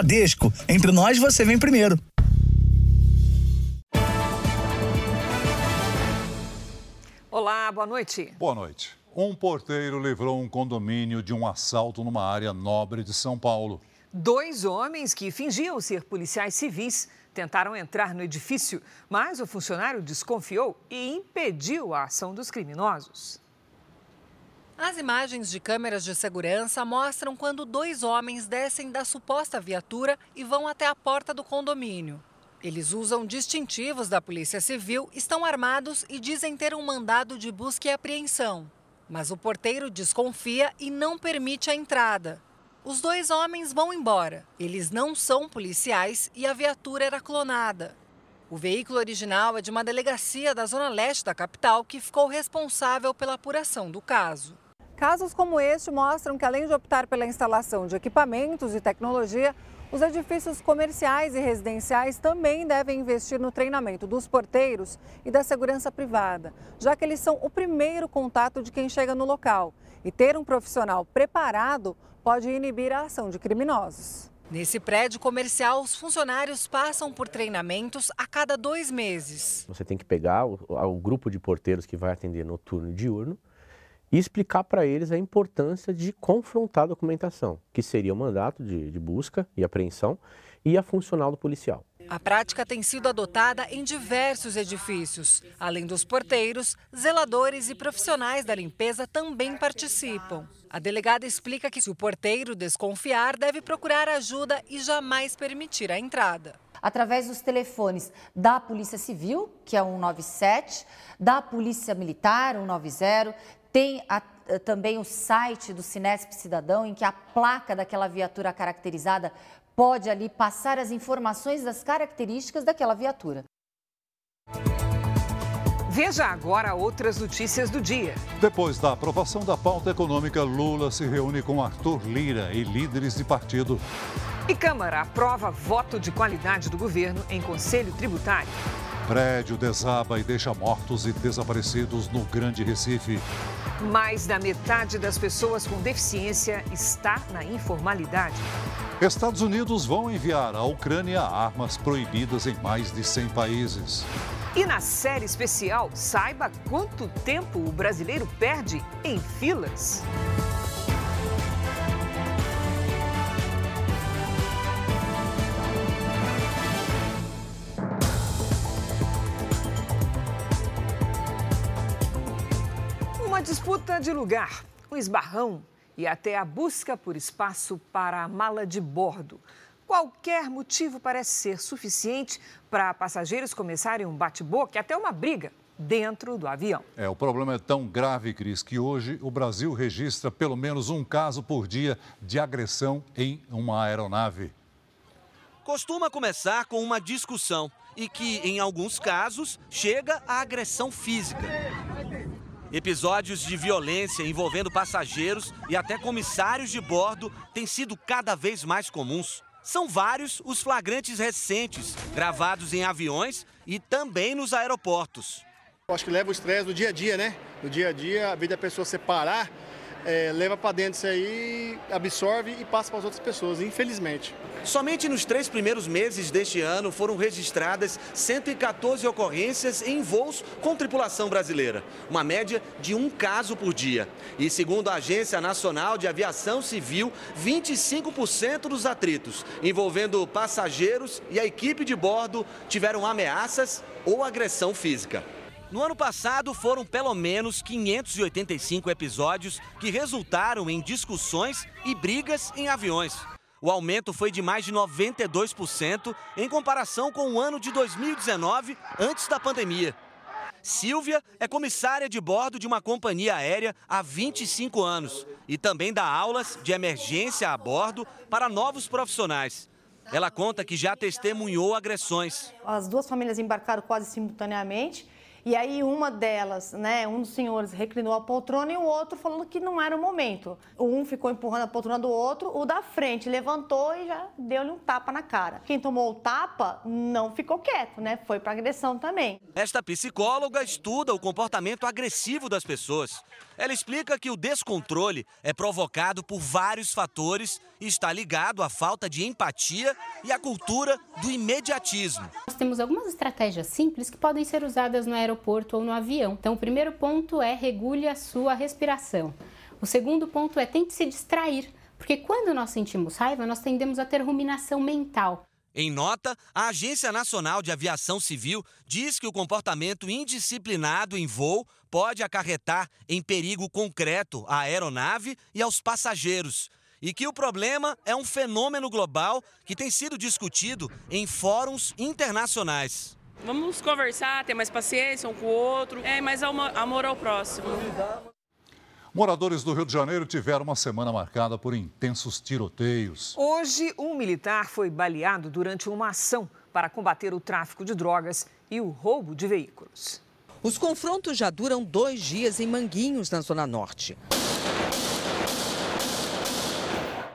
Bradesco. Entre nós, você vem primeiro. Olá, boa noite. Boa noite. Um porteiro livrou um condomínio de um assalto numa área nobre de São Paulo. Dois homens que fingiam ser policiais civis tentaram entrar no edifício, mas o funcionário desconfiou e impediu a ação dos criminosos. As imagens de câmeras de segurança mostram quando dois homens descem da suposta viatura e vão até a porta do condomínio. Eles usam distintivos da Polícia Civil, estão armados e dizem ter um mandado de busca e apreensão. Mas o porteiro desconfia e não permite a entrada. Os dois homens vão embora. Eles não são policiais e a viatura era clonada. O veículo original é de uma delegacia da zona leste da capital que ficou responsável pela apuração do caso. Casos como este mostram que, além de optar pela instalação de equipamentos e tecnologia, os edifícios comerciais e residenciais também devem investir no treinamento dos porteiros e da segurança privada, já que eles são o primeiro contato de quem chega no local. E ter um profissional preparado pode inibir a ação de criminosos. Nesse prédio comercial, os funcionários passam por treinamentos a cada dois meses. Você tem que pegar o, o grupo de porteiros que vai atender noturno e diurno e explicar para eles a importância de confrontar a documentação, que seria o mandato de, de busca e apreensão e a funcional do policial. A prática tem sido adotada em diversos edifícios. Além dos porteiros, zeladores e profissionais da limpeza também participam. A delegada explica que se o porteiro desconfiar, deve procurar ajuda e jamais permitir a entrada. Através dos telefones da Polícia Civil, que é 197, da Polícia Militar, 190, tem a, também o site do Sinesp Cidadão, em que a placa daquela viatura caracterizada pode ali passar as informações das características daquela viatura. Veja agora outras notícias do dia. Depois da aprovação da pauta econômica, Lula se reúne com Arthur Lira e líderes de partido. E Câmara aprova voto de qualidade do governo em Conselho Tributário. Prédio desaba e deixa mortos e desaparecidos no Grande Recife. Mais da metade das pessoas com deficiência está na informalidade. Estados Unidos vão enviar à Ucrânia armas proibidas em mais de 100 países. E na série especial, saiba quanto tempo o brasileiro perde em filas. Uma disputa de lugar, um esbarrão e até a busca por espaço para a mala de bordo. Qualquer motivo parece ser suficiente para passageiros começarem um bate-boca e até uma briga dentro do avião. É, o problema é tão grave, Cris, que hoje o Brasil registra pelo menos um caso por dia de agressão em uma aeronave. Costuma começar com uma discussão e que, em alguns casos, chega à agressão física. Episódios de violência envolvendo passageiros e até comissários de bordo têm sido cada vez mais comuns. São vários os flagrantes recentes, gravados em aviões e também nos aeroportos. Acho que leva o estresse do dia a dia, né? No dia a dia, a vida da pessoa separar, é, leva para dentro isso aí, absorve e passa para as outras pessoas, infelizmente. Somente nos três primeiros meses deste ano foram registradas 114 ocorrências em voos com tripulação brasileira, uma média de um caso por dia. E segundo a Agência Nacional de Aviação Civil, 25% dos atritos envolvendo passageiros e a equipe de bordo tiveram ameaças ou agressão física. No ano passado, foram pelo menos 585 episódios que resultaram em discussões e brigas em aviões. O aumento foi de mais de 92% em comparação com o ano de 2019, antes da pandemia. Silvia é comissária de bordo de uma companhia aérea há 25 anos e também dá aulas de emergência a bordo para novos profissionais. Ela conta que já testemunhou agressões. As duas famílias embarcaram quase simultaneamente e aí uma delas, né, um dos senhores reclinou a poltrona e o outro falando que não era o momento. Um ficou empurrando a poltrona do outro, o da frente levantou e já deu-lhe um tapa na cara. Quem tomou o tapa não ficou quieto, né? Foi para agressão também. Esta psicóloga estuda o comportamento agressivo das pessoas. Ela explica que o descontrole é provocado por vários fatores e está ligado à falta de empatia e à cultura do imediatismo. Nós temos algumas estratégias simples que podem ser usadas no aeroporto ou no avião. Então, o primeiro ponto é regule a sua respiração. O segundo ponto é tente se distrair, porque quando nós sentimos raiva, nós tendemos a ter ruminação mental. Em nota, a Agência Nacional de Aviação Civil diz que o comportamento indisciplinado em voo pode acarretar em perigo concreto à aeronave e aos passageiros. E que o problema é um fenômeno global que tem sido discutido em fóruns internacionais. Vamos conversar, ter mais paciência um com o outro, é mais amor ao próximo. Moradores do Rio de Janeiro tiveram uma semana marcada por intensos tiroteios. Hoje, um militar foi baleado durante uma ação para combater o tráfico de drogas e o roubo de veículos. Os confrontos já duram dois dias em Manguinhos, na Zona Norte.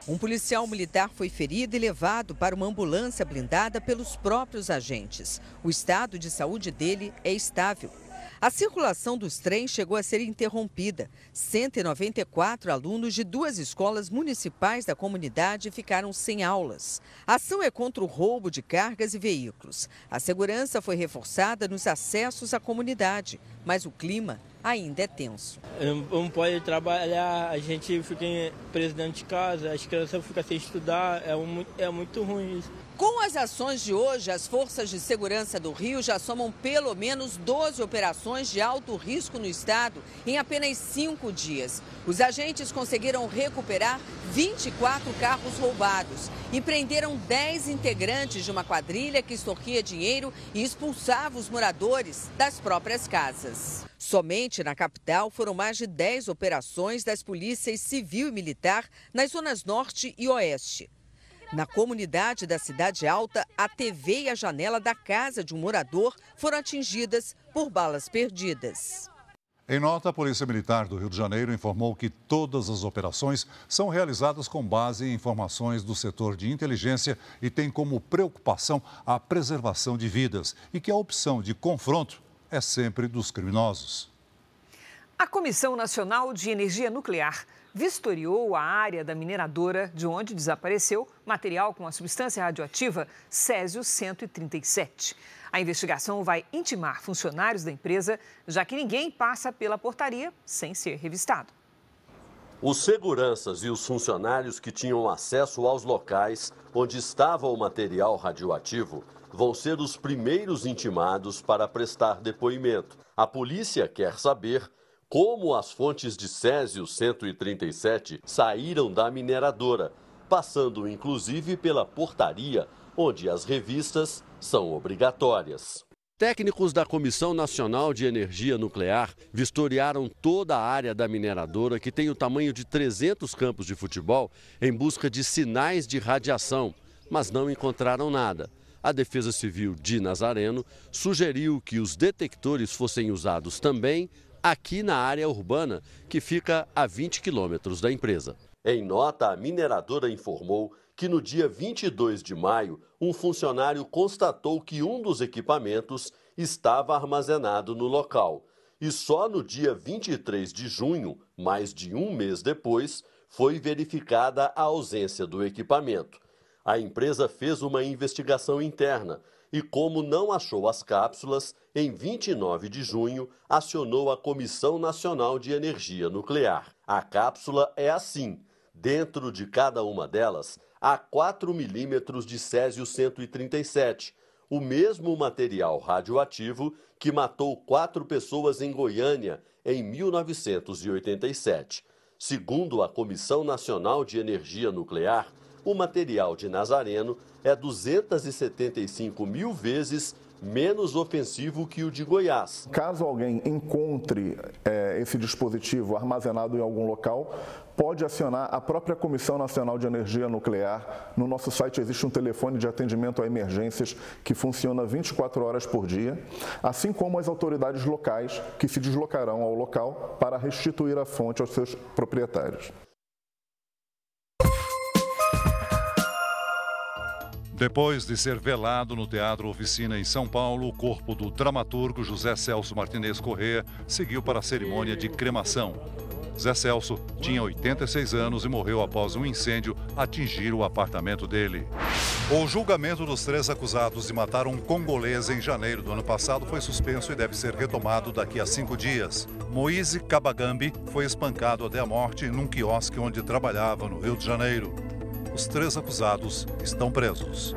Um policial militar foi ferido e levado para uma ambulância blindada pelos próprios agentes. O estado de saúde dele é estável. A circulação dos trens chegou a ser interrompida. 194 alunos de duas escolas municipais da comunidade ficaram sem aulas. A ação é contra o roubo de cargas e veículos. A segurança foi reforçada nos acessos à comunidade, mas o clima ainda é tenso. Não pode trabalhar, a gente fica preso dentro de casa, as crianças ficam sem estudar, é, é muito ruim isso. Com as ações de hoje, as forças de segurança do Rio já somam pelo menos 12 operações de alto risco no estado em apenas cinco dias. Os agentes conseguiram recuperar 24 carros roubados e prenderam 10 integrantes de uma quadrilha que extorquia dinheiro e expulsava os moradores das próprias casas. Somente na capital foram mais de 10 operações das polícias civil e militar nas zonas norte e oeste. Na comunidade da Cidade Alta, a TV e a janela da casa de um morador foram atingidas por balas perdidas. Em nota, a Polícia Militar do Rio de Janeiro informou que todas as operações são realizadas com base em informações do setor de inteligência e tem como preocupação a preservação de vidas e que a opção de confronto é sempre dos criminosos. A Comissão Nacional de Energia Nuclear vistoriou a área da mineradora de onde desapareceu material com a substância radioativa Césio-137. A investigação vai intimar funcionários da empresa, já que ninguém passa pela portaria sem ser revistado. Os seguranças e os funcionários que tinham acesso aos locais onde estava o material radioativo vão ser os primeiros intimados para prestar depoimento. A polícia quer saber como as fontes de Césio 137 saíram da mineradora, passando inclusive pela portaria, onde as revistas são obrigatórias. Técnicos da Comissão Nacional de Energia Nuclear vistoriaram toda a área da mineradora, que tem o tamanho de 300 campos de futebol, em busca de sinais de radiação, mas não encontraram nada. A Defesa Civil de Nazareno sugeriu que os detectores fossem usados também aqui na área urbana, que fica a 20 quilômetros da empresa. Em nota, a mineradora informou que no dia 22 de maio, um funcionário constatou que um dos equipamentos estava armazenado no local. E só no dia 23 de junho, mais de um mês depois, foi verificada a ausência do equipamento. A empresa fez uma investigação interna e, como não achou as cápsulas, em 29 de junho acionou a Comissão Nacional de Energia Nuclear. A cápsula é assim: dentro de cada uma delas há 4 milímetros de Césio-137, o mesmo material radioativo que matou quatro pessoas em Goiânia em 1987. Segundo a Comissão Nacional de Energia Nuclear, o material de Nazareno é 275 mil vezes menos ofensivo que o de Goiás. Caso alguém encontre é, esse dispositivo armazenado em algum local, pode acionar a própria Comissão Nacional de Energia Nuclear. No nosso site existe um telefone de atendimento a emergências que funciona 24 horas por dia, assim como as autoridades locais que se deslocarão ao local para restituir a fonte aos seus proprietários. Depois de ser velado no Teatro Oficina em São Paulo, o corpo do dramaturgo José Celso Martinez Corrêa seguiu para a cerimônia de cremação. Zé Celso tinha 86 anos e morreu após um incêndio atingir o apartamento dele. O julgamento dos três acusados de matar um congolês em janeiro do ano passado foi suspenso e deve ser retomado daqui a cinco dias. Moise Kabagambi foi espancado até a morte num quiosque onde trabalhava no Rio de Janeiro. Os três acusados estão presos.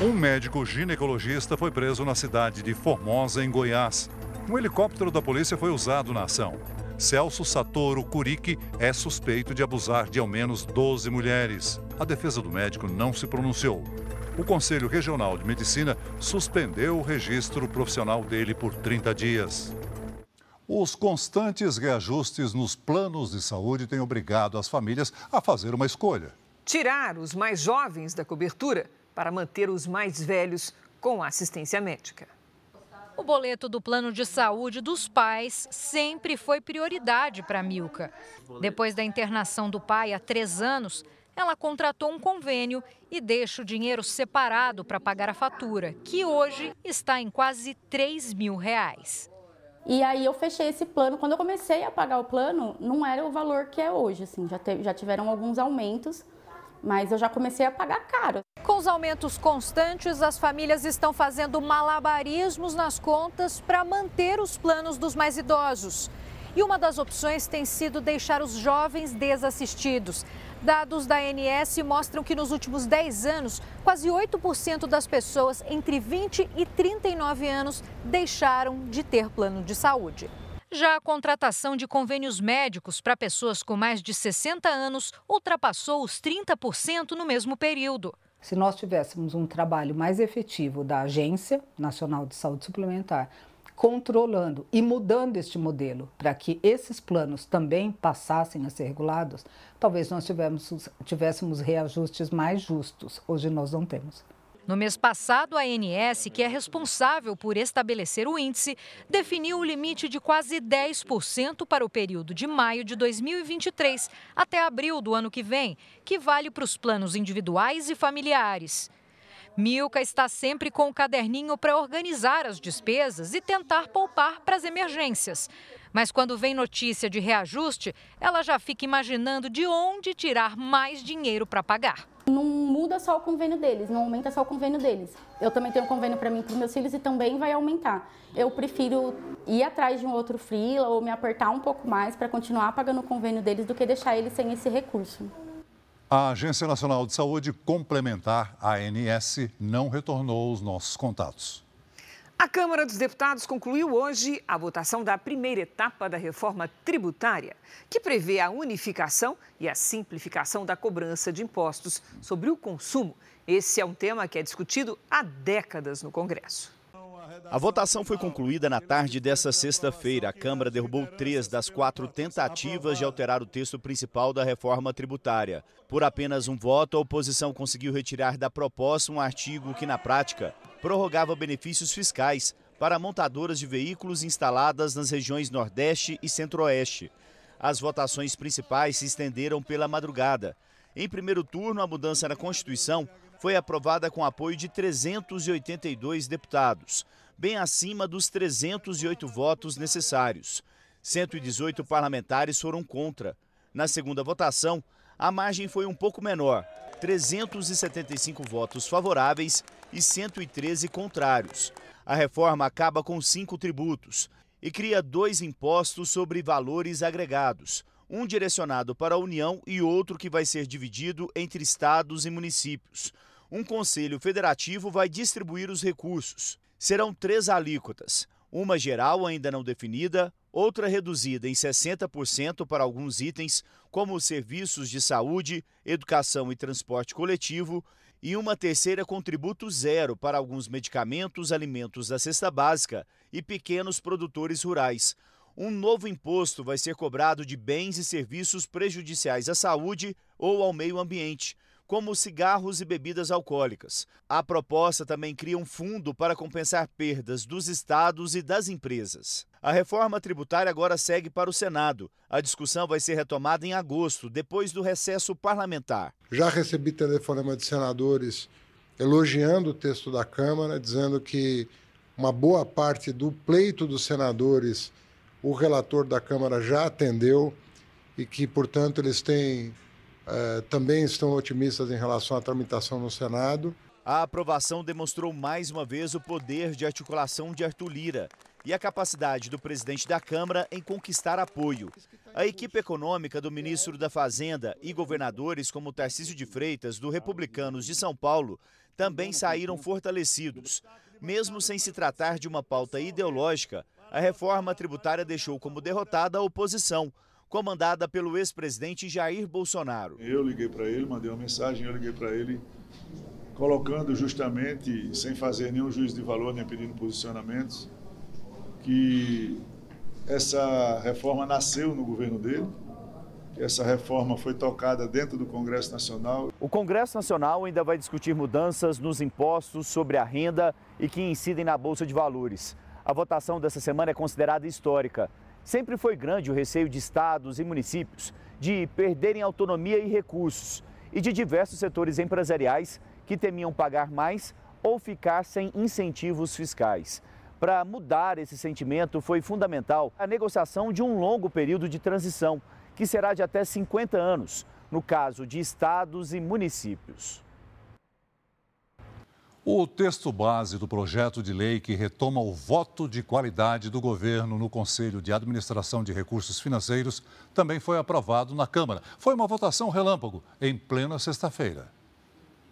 Um médico ginecologista foi preso na cidade de Formosa, em Goiás. Um helicóptero da polícia foi usado na ação. Celso Satoru Curique é suspeito de abusar de ao menos 12 mulheres. A defesa do médico não se pronunciou. O Conselho Regional de Medicina suspendeu o registro profissional dele por 30 dias. Os constantes reajustes nos planos de saúde têm obrigado as famílias a fazer uma escolha. Tirar os mais jovens da cobertura para manter os mais velhos com assistência médica. O boleto do plano de saúde dos pais sempre foi prioridade para Milka. Depois da internação do pai há três anos, ela contratou um convênio e deixa o dinheiro separado para pagar a fatura, que hoje está em quase 3 mil reais. E aí eu fechei esse plano. Quando eu comecei a pagar o plano, não era o valor que é hoje, assim, já, teve, já tiveram alguns aumentos mas eu já comecei a pagar caro. Com os aumentos constantes, as famílias estão fazendo malabarismos nas contas para manter os planos dos mais idosos. E uma das opções tem sido deixar os jovens desassistidos. Dados da ANS mostram que nos últimos 10 anos, quase 8% das pessoas entre 20 e 39 anos deixaram de ter plano de saúde. Já a contratação de convênios médicos para pessoas com mais de 60 anos ultrapassou os 30% no mesmo período. Se nós tivéssemos um trabalho mais efetivo da Agência Nacional de Saúde Suplementar, controlando e mudando este modelo para que esses planos também passassem a ser regulados, talvez nós tivéssemos, reajustes mais justos. Hoje nós não temos. No mês passado, a ANS, que é responsável por estabelecer o índice, definiu o limite de quase 10% para o período de maio de 2023 até abril do ano que vem, que vale para os planos individuais e familiares. Milka está sempre com o caderninho para organizar as despesas e tentar poupar para as emergências. Mas quando vem notícia de reajuste, ela já fica imaginando de onde tirar mais dinheiro para pagar. Não muda só o convênio deles, não aumenta só o convênio deles. Eu também tenho um convênio para mim e para meus filhos e também vai aumentar. Eu prefiro ir atrás de um outro freela ou me apertar um pouco mais para continuar pagando o convênio deles do que deixar eles sem esse recurso. A Agência Nacional de Saúde Complementar, ANS, não retornou os nossos contatos. A Câmara dos Deputados concluiu hoje a votação da primeira etapa da reforma tributária, que prevê a unificação e a simplificação da cobrança de impostos sobre o consumo. Esse é um tema que é discutido há décadas no Congresso. A votação foi concluída na tarde desta sexta-feira. A Câmara derrubou três das quatro tentativas de alterar o texto principal da reforma tributária. Por apenas um voto, a oposição conseguiu retirar da proposta um artigo que, na prática, prorrogava benefícios fiscais para montadoras de veículos instaladas nas regiões Nordeste e Centro-Oeste. As votações principais se estenderam pela madrugada. Em primeiro turno, a mudança na Constituição foi aprovada com apoio de 382 deputados, bem acima dos 308 votos necessários. 118 parlamentares foram contra. Na segunda votação, a margem foi um pouco menor, 375 votos favoráveis e 113 contrários. A reforma acaba com cinco tributos e cria dois impostos sobre valores agregados, um direcionado para a União e outro que vai ser dividido entre estados e municípios. Um conselho federativo vai distribuir os recursos. Serão três alíquotas: uma geral ainda não definida, outra reduzida em 60% para alguns itens, como os serviços de saúde, educação e transporte coletivo, e uma terceira com tributo zero para alguns medicamentos, alimentos da cesta básica e pequenos produtores rurais. Um novo imposto vai ser cobrado de bens e serviços prejudiciais à saúde ou ao meio ambiente como cigarros e bebidas alcoólicas. A proposta também cria um fundo para compensar perdas dos estados e das empresas. A reforma tributária agora segue para o Senado. A discussão vai ser retomada em agosto, depois do recesso parlamentar. Já recebi telefonema de senadores elogiando o texto da Câmara, dizendo que uma boa parte do pleito dos senadores o relator da Câmara já atendeu e que, portanto, eles têm, eh, também estão otimistas em relação à tramitação no Senado. A aprovação demonstrou mais uma vez o poder de articulação de Arthur Lira e a capacidade do presidente da Câmara em conquistar apoio. A equipe econômica do ministro da Fazenda e governadores como Tarcísio de Freitas, do Republicanos de São Paulo, também saíram fortalecidos. Mesmo sem se tratar de uma pauta ideológica, a reforma tributária deixou como derrotada a oposição, comandada pelo ex-presidente Jair Bolsonaro. Eu liguei para ele, mandei uma mensagem, eu liguei para ele, colocando justamente, sem fazer nenhum juízo de valor, nem pedindo posicionamentos, que essa reforma nasceu no governo dele, que essa reforma foi tocada dentro do Congresso Nacional. O Congresso Nacional ainda vai discutir mudanças nos impostos sobre a renda e que incidem na Bolsa de Valores. A votação dessa semana é considerada histórica. Sempre foi grande o receio de estados e municípios de perderem autonomia e recursos e de diversos setores empresariais que temiam pagar mais ou ficar sem incentivos fiscais. Para mudar esse sentimento, foi fundamental a negociação de um longo período de transição, que será de até 50 anos, no caso de estados e municípios. O texto base do projeto de lei que retoma o voto de qualidade do governo no Conselho de Administração de Recursos Financeiros também foi aprovado na Câmara. Foi uma votação relâmpago em plena sexta-feira.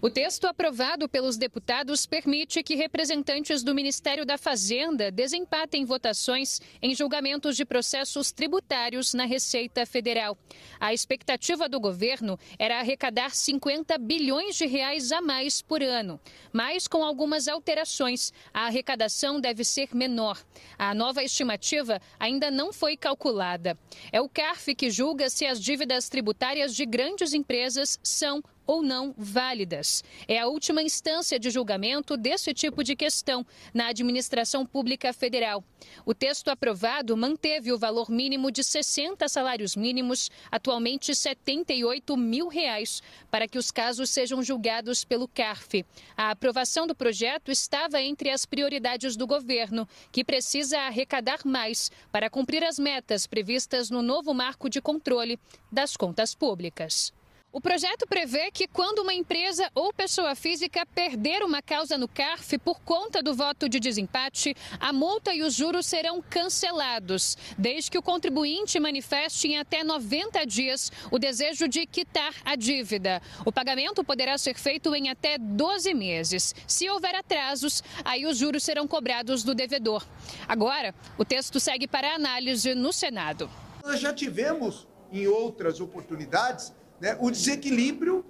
O texto aprovado pelos deputados permite que representantes do Ministério da Fazenda desempatem votações em julgamentos de processos tributários na Receita Federal. A expectativa do governo era arrecadar 50 bilhões de reais a mais por ano, mas com algumas alterações, a arrecadação deve ser menor. A nova estimativa ainda não foi calculada. É o CARF que julga se as dívidas tributárias de grandes empresas são ou não válidas. É a última instância de julgamento desse tipo de questão na administração pública federal. O texto aprovado manteve o valor mínimo de 60 salários mínimos, atualmente 78 mil reais, para que os casos sejam julgados pelo CARF. A aprovação do projeto estava entre as prioridades do governo, que precisa arrecadar mais para cumprir as metas previstas no novo marco de controle das contas públicas. O projeto prevê que quando uma empresa ou pessoa física perder uma causa no CARF por conta do voto de desempate, a multa e os juros serão cancelados, desde que o contribuinte manifeste em até 90 dias o desejo de quitar a dívida. O pagamento poderá ser feito em até 12 meses. Se houver atrasos, aí os juros serão cobrados do devedor. Agora, o texto segue para análise no Senado. Nós já tivemos em outras oportunidades né, o desequilíbrio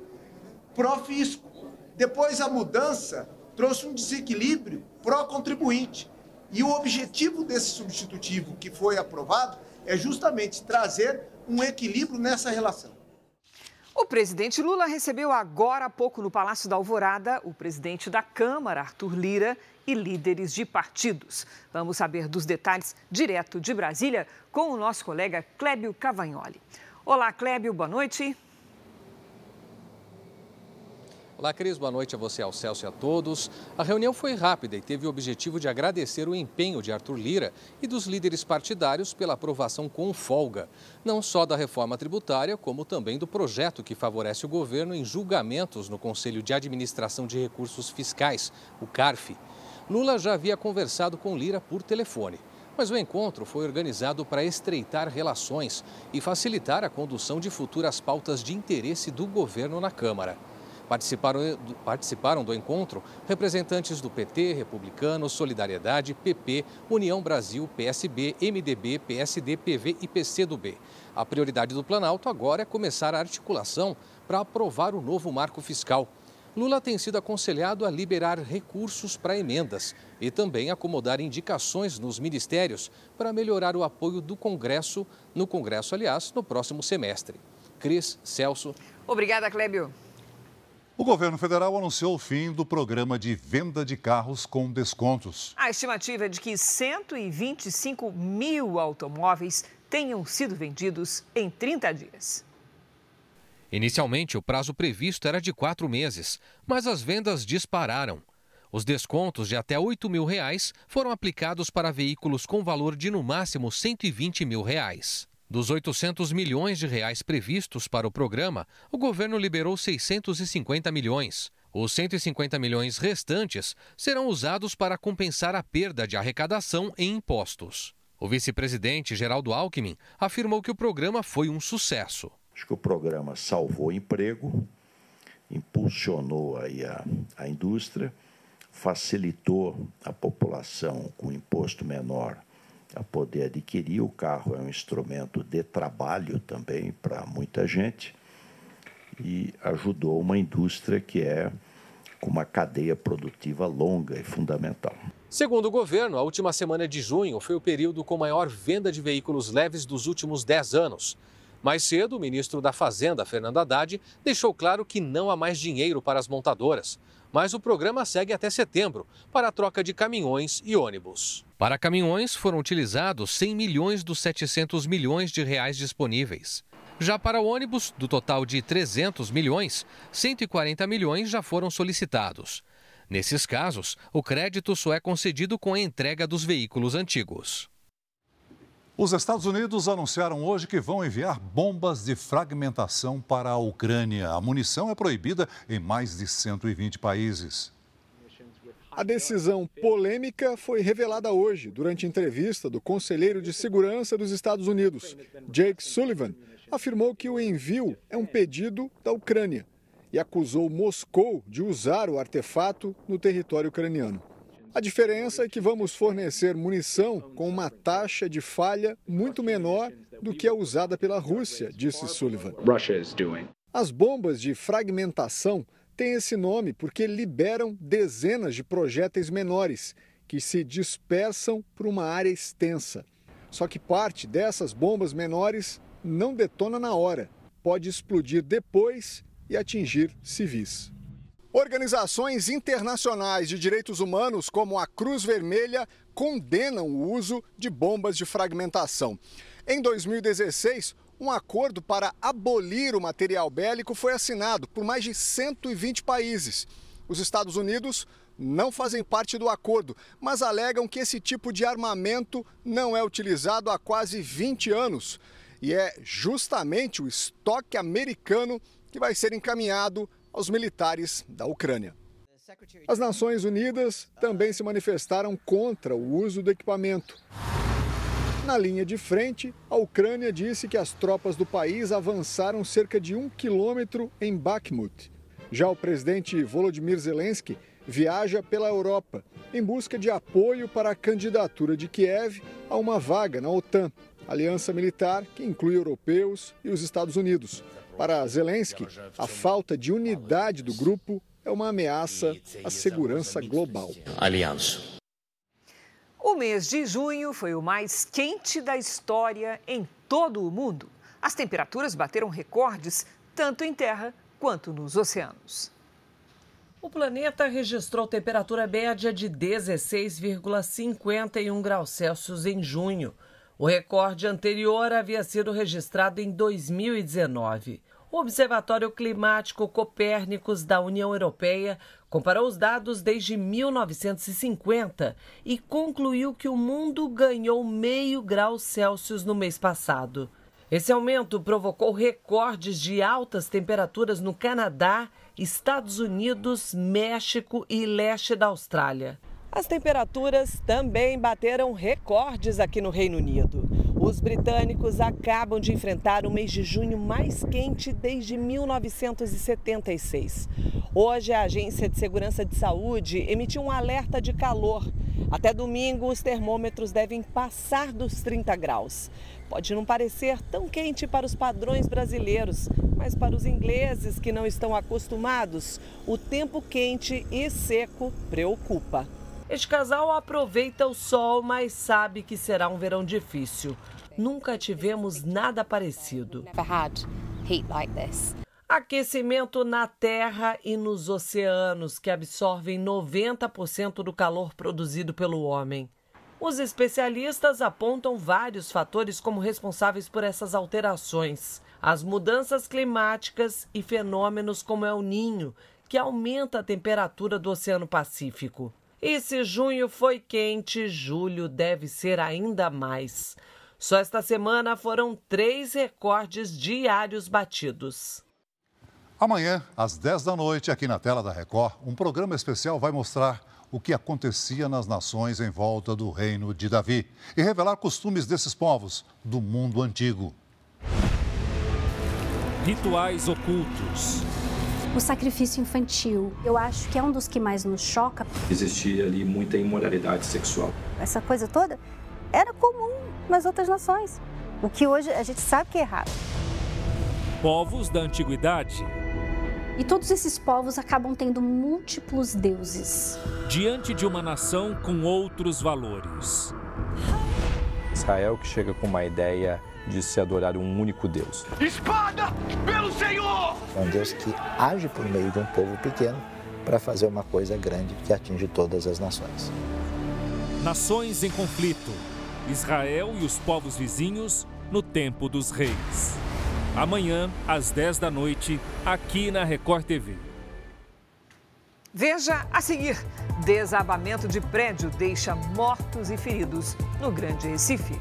pró-fisco. Depois a mudança trouxe um desequilíbrio pró-contribuinte. E o objetivo desse substitutivo que foi aprovado é justamente trazer um equilíbrio nessa relação. O presidente Lula recebeu agora há pouco no Palácio da Alvorada o presidente da Câmara, Arthur Lira, e líderes de partidos. Vamos saber dos detalhes direto de Brasília com o nosso colega Clébio Cavagnoli. Olá, Clébio, boa noite. Olá, Cris. Boa noite a você, ao Celso e a todos. A reunião foi rápida e teve o objetivo de agradecer o empenho de Arthur Lira e dos líderes partidários pela aprovação com folga, não só da reforma tributária, como também do projeto que favorece o governo em julgamentos no Conselho de Administração de Recursos Fiscais, o CARF. Lula já havia conversado com Lira por telefone. Mas o encontro foi organizado para estreitar relações e facilitar a condução de futuras pautas de interesse do governo na Câmara. Participaram, participaram do encontro representantes do PT, Republicanos, Solidariedade, PP, União Brasil, PSB, MDB, PSD, PV e PCdoB. A prioridade do Planalto agora é começar a articulação para aprovar o novo marco fiscal. Lula tem sido aconselhado a liberar recursos para emendas e também acomodar indicações nos ministérios para melhorar o apoio do Congresso, no Congresso, aliás, no próximo semestre. Cris, Celso. Obrigada, Clébio. O governo federal anunciou o fim do programa de venda de carros com descontos. A estimativa é de que 125 mil automóveis tenham sido vendidos em 30 dias. Inicialmente, o prazo previsto era de quatro meses, mas as vendas dispararam. Os descontos de até 8 mil reais foram aplicados para veículos com valor de no máximo 120 mil reais. Dos 800 milhões de reais previstos para o programa, o governo liberou 650 milhões. Os 150 milhões restantes serão usados para compensar a perda de arrecadação em impostos. O vice-presidente Geraldo Alckmin afirmou que o programa foi um sucesso. Acho que o programa salvou emprego, impulsionou aí a, a indústria, facilitou a população com imposto menor a poder adquirir. O carro é um instrumento de trabalho também para muita gente e ajudou uma indústria que é com uma cadeia produtiva longa e fundamental. Segundo o governo, a última semana de junho foi o período com maior venda de veículos leves dos últimos 10 anos. Mais cedo, o ministro da Fazenda, Fernando Haddad, deixou claro que não há mais dinheiro para as montadoras. Mas o programa segue até setembro para a troca de caminhões e ônibus. Para caminhões, foram utilizados 100 milhões dos 700 milhões de reais disponíveis. Já para ônibus, do total de 300 milhões, 140 milhões já foram solicitados. Nesses casos, o crédito só é concedido com a entrega dos veículos antigos. Os Estados Unidos anunciaram hoje que vão enviar bombas de fragmentação para a Ucrânia. A munição é proibida em mais de 120 países. A decisão polêmica foi revelada hoje durante entrevista do conselheiro de segurança dos Estados Unidos, Jake Sullivan, afirmou que o envio é um pedido da Ucrânia e acusou Moscou de usar o artefato no território ucraniano. A diferença é que vamos fornecer munição com uma taxa de falha muito menor do que a usada pela Rússia, disse Sullivan. As bombas de fragmentação têm esse nome porque liberam dezenas de projéteis menores que se dispersam por uma área extensa. Só que parte dessas bombas menores não detona na hora, pode explodir depois e atingir civis. Organizações internacionais de direitos humanos, como a Cruz Vermelha, condenam o uso de bombas de fragmentação. Em 2016, um acordo para abolir o material bélico foi assinado por mais de 120 países. Os Estados Unidos não fazem parte do acordo, mas alegam que esse tipo de armamento não é utilizado há quase 20 anos e é justamente o estoque americano que vai ser encaminhado aos militares da Ucrânia. As Nações Unidas também se manifestaram contra o uso do equipamento. Na linha de frente, a Ucrânia disse que as tropas do país avançaram cerca de um quilômetro em Bakhmut. Já o presidente Volodymyr Zelensky viaja pela Europa em busca de apoio para a candidatura de Kiev a uma vaga na OTAN, aliança militar que inclui europeus e os Estados Unidos. Para Zelensky, a falta de unidade do grupo é uma ameaça à segurança global. Aliança. O mês de junho foi o mais quente da história em todo o mundo. As temperaturas bateram recordes tanto em terra quanto nos oceanos. O planeta registrou temperatura média de 16,51 graus Celsius em junho. O recorde anterior havia sido registrado em 2019. O Observatório Climático Copérnicos da União Europeia comparou os dados desde 1950 e concluiu que o mundo ganhou meio grau Celsius no mês passado. Esse aumento provocou recordes de altas temperaturas no Canadá, Estados Unidos, México e leste da Austrália. As temperaturas também bateram recordes aqui no Reino Unido. Os britânicos acabam de enfrentar o mês de junho mais quente desde 1976. Hoje, a Agência de Segurança de Saúde emitiu um alerta de calor. Até domingo, os termômetros devem passar dos 30 graus. Pode não parecer tão quente para os padrões brasileiros, mas para os ingleses que não estão acostumados, o tempo quente e seco preocupa. Este casal aproveita o sol, mas sabe que será um verão difícil. Nunca tivemos nada parecido. Aquecimento na terra e nos oceanos, que absorvem 90% do calor produzido pelo homem. Os especialistas apontam vários fatores como responsáveis por essas alterações: as mudanças climáticas e fenômenos como é o ninho, que aumenta a temperatura do Oceano Pacífico. E se junho foi quente, julho deve ser ainda mais. Só esta semana foram três recordes diários batidos. Amanhã, às 10 da noite, aqui na tela da Record, um programa especial vai mostrar o que acontecia nas nações em volta do reino de Davi e revelar costumes desses povos do mundo antigo. Rituais ocultos. O sacrifício infantil, eu acho que é um dos que mais nos choca. Existia ali muita imoralidade sexual. Essa coisa toda era comum nas outras nações, o que hoje a gente sabe que é errado. Povos da antiguidade e todos esses povos acabam tendo múltiplos deuses. Diante de uma nação com outros valores. Israel que chega com uma ideia de se adorar um único Deus. Espada pelo Senhor! É um Deus que age por meio de um povo pequeno para fazer uma coisa grande que atinge todas as nações. Nações em conflito. Israel e os povos vizinhos no tempo dos reis. Amanhã, às 10 da noite, aqui na Record TV. Veja a seguir: desabamento de prédio deixa mortos e feridos no Grande Recife.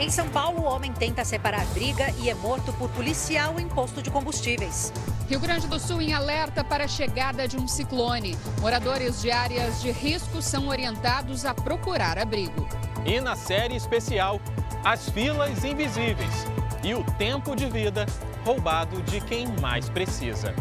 Em São Paulo, o homem tenta separar briga e é morto por policial em posto de combustíveis. Rio Grande do Sul em alerta para a chegada de um ciclone. Moradores de áreas de risco são orientados a procurar abrigo. E na série especial, as filas invisíveis e o tempo de vida roubado de quem mais precisa.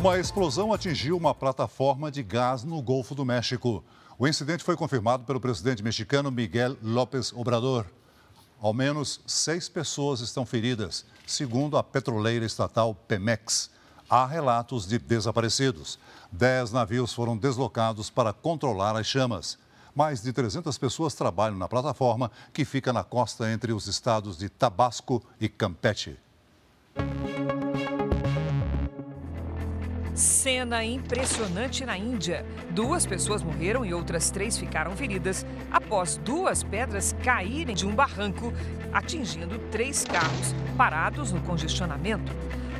Uma explosão atingiu uma plataforma de gás no Golfo do México. O incidente foi confirmado pelo presidente mexicano Miguel López Obrador. Ao menos seis pessoas estão feridas, segundo a petroleira estatal Pemex. Há relatos de desaparecidos. Dez navios foram deslocados para controlar as chamas. Mais de 300 pessoas trabalham na plataforma que fica na costa entre os estados de Tabasco e Campeche. Cena impressionante na Índia. Duas pessoas morreram e outras três ficaram feridas após duas pedras caírem de um barranco, atingindo três carros parados no congestionamento.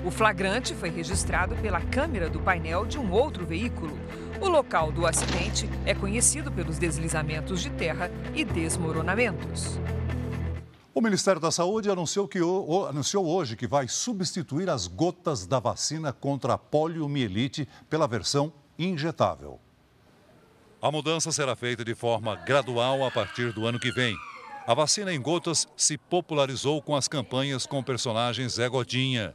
O flagrante foi registrado pela câmera do painel de um outro veículo. O local do acidente é conhecido pelos deslizamentos de terra e desmoronamentos. O Ministério da Saúde anunciou, que, o, anunciou hoje que vai substituir as gotas da vacina contra a poliomielite pela versão injetável. A mudança será feita de forma gradual a partir do ano que vem. A vacina em gotas se popularizou com as campanhas com personagens Zé Gotinha.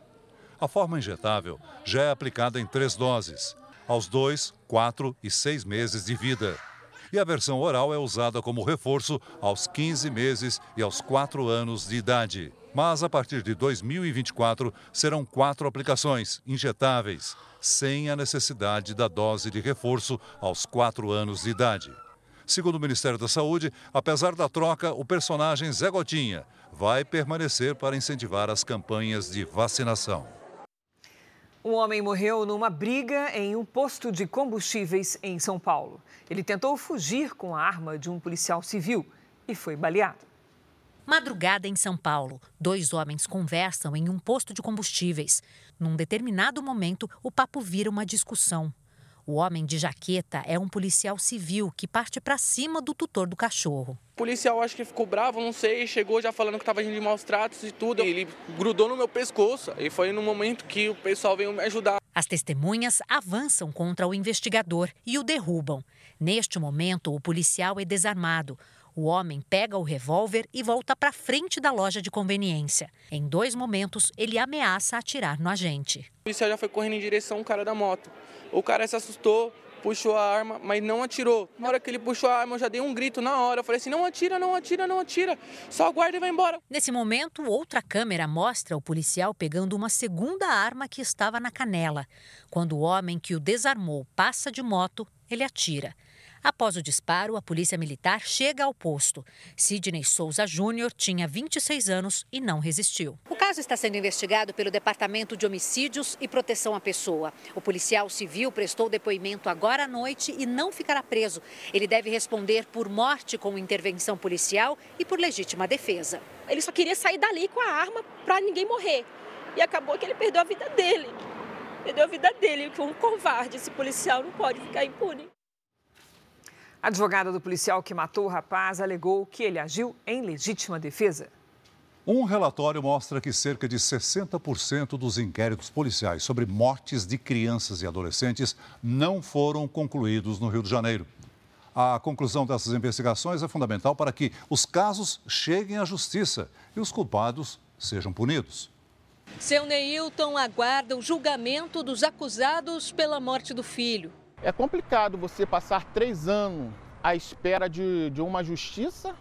A forma injetável já é aplicada em três doses, aos dois, quatro e seis meses de vida. E a versão oral é usada como reforço aos 15 meses e aos 4 anos de idade. Mas a partir de 2024 serão quatro aplicações injetáveis, sem a necessidade da dose de reforço aos 4 anos de idade. Segundo o Ministério da Saúde, apesar da troca, o personagem Zé Gotinha vai permanecer para incentivar as campanhas de vacinação. Um homem morreu numa briga em um posto de combustíveis em São Paulo. Ele tentou fugir com a arma de um policial civil e foi baleado. Madrugada em São Paulo, dois homens conversam em um posto de combustíveis. Num determinado momento, o papo vira uma discussão. O homem de jaqueta é um policial civil que parte para cima do tutor do cachorro. O policial acho que ficou bravo, não sei, chegou já falando que estava indo de maus tratos e tudo. Ele grudou no meu pescoço e foi no momento que o pessoal veio me ajudar. As testemunhas avançam contra o investigador e o derrubam. Neste momento, o policial é desarmado. O homem pega o revólver e volta para frente da loja de conveniência. Em dois momentos, ele ameaça atirar no agente. O policial já foi correndo em direção ao cara da moto. O cara se assustou, puxou a arma, mas não atirou. Na hora que ele puxou a arma, eu já dei um grito na hora. Eu falei assim: não atira, não atira, não atira. Só aguarda e vai embora. Nesse momento, outra câmera mostra o policial pegando uma segunda arma que estava na canela. Quando o homem que o desarmou passa de moto, ele atira. Após o disparo, a polícia militar chega ao posto. Sidney Souza Júnior tinha 26 anos e não resistiu. O caso está sendo investigado pelo Departamento de Homicídios e Proteção à Pessoa. O policial civil prestou depoimento agora à noite e não ficará preso. Ele deve responder por morte com intervenção policial e por legítima defesa. Ele só queria sair dali com a arma para ninguém morrer. E acabou que ele perdeu a vida dele. perdeu a vida dele. Foi um covarde. Esse policial não pode ficar impune. A advogada do policial que matou o rapaz alegou que ele agiu em legítima defesa. Um relatório mostra que cerca de 60% dos inquéritos policiais sobre mortes de crianças e adolescentes não foram concluídos no Rio de Janeiro. A conclusão dessas investigações é fundamental para que os casos cheguem à justiça e os culpados sejam punidos. Seu Neilton aguarda o julgamento dos acusados pela morte do filho. É complicado você passar três anos à espera de, de uma justiça,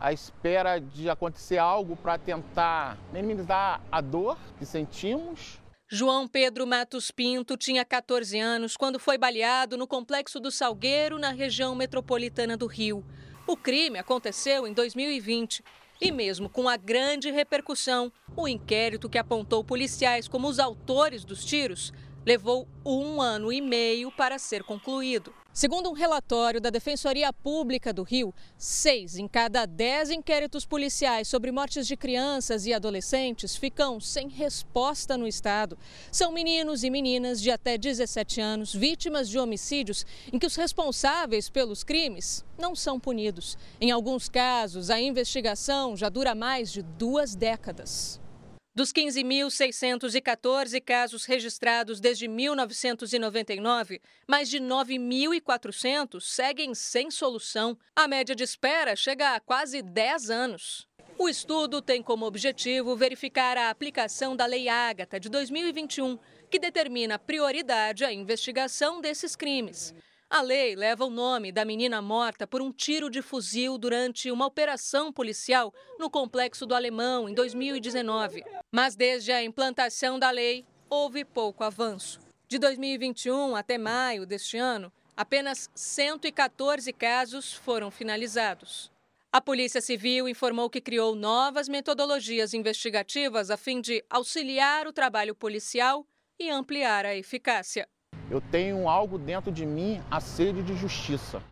à espera de acontecer algo para tentar minimizar a dor que sentimos. João Pedro Matos Pinto tinha 14 anos quando foi baleado no complexo do Salgueiro, na região metropolitana do Rio. O crime aconteceu em 2020 e, mesmo com a grande repercussão, o inquérito que apontou policiais como os autores dos tiros levou um ano e meio para ser concluído. Segundo um relatório da Defensoria Pública do Rio, seis em cada dez inquéritos policiais sobre mortes de crianças e adolescentes ficam sem resposta no Estado. São meninos e meninas de até 17 anos, vítimas de homicídios em que os responsáveis pelos crimes não são punidos. Em alguns casos, a investigação já dura mais de duas décadas. Dos 15.614 casos registrados desde 1999, mais de 9.400 seguem sem solução. A média de espera chega a quase 10 anos. O estudo tem como objetivo verificar a aplicação da Lei Ágata de 2021, que determina prioridade à investigação desses crimes. A lei leva o nome da menina morta por um tiro de fuzil durante uma operação policial no Complexo do Alemão, em 2019. Mas desde a implantação da lei, houve pouco avanço. De 2021 até maio deste ano, apenas 114 casos foram finalizados. A Polícia Civil informou que criou novas metodologias investigativas a fim de auxiliar o trabalho policial e ampliar a eficácia. Eu tenho algo dentro de mim, a sede de justiça.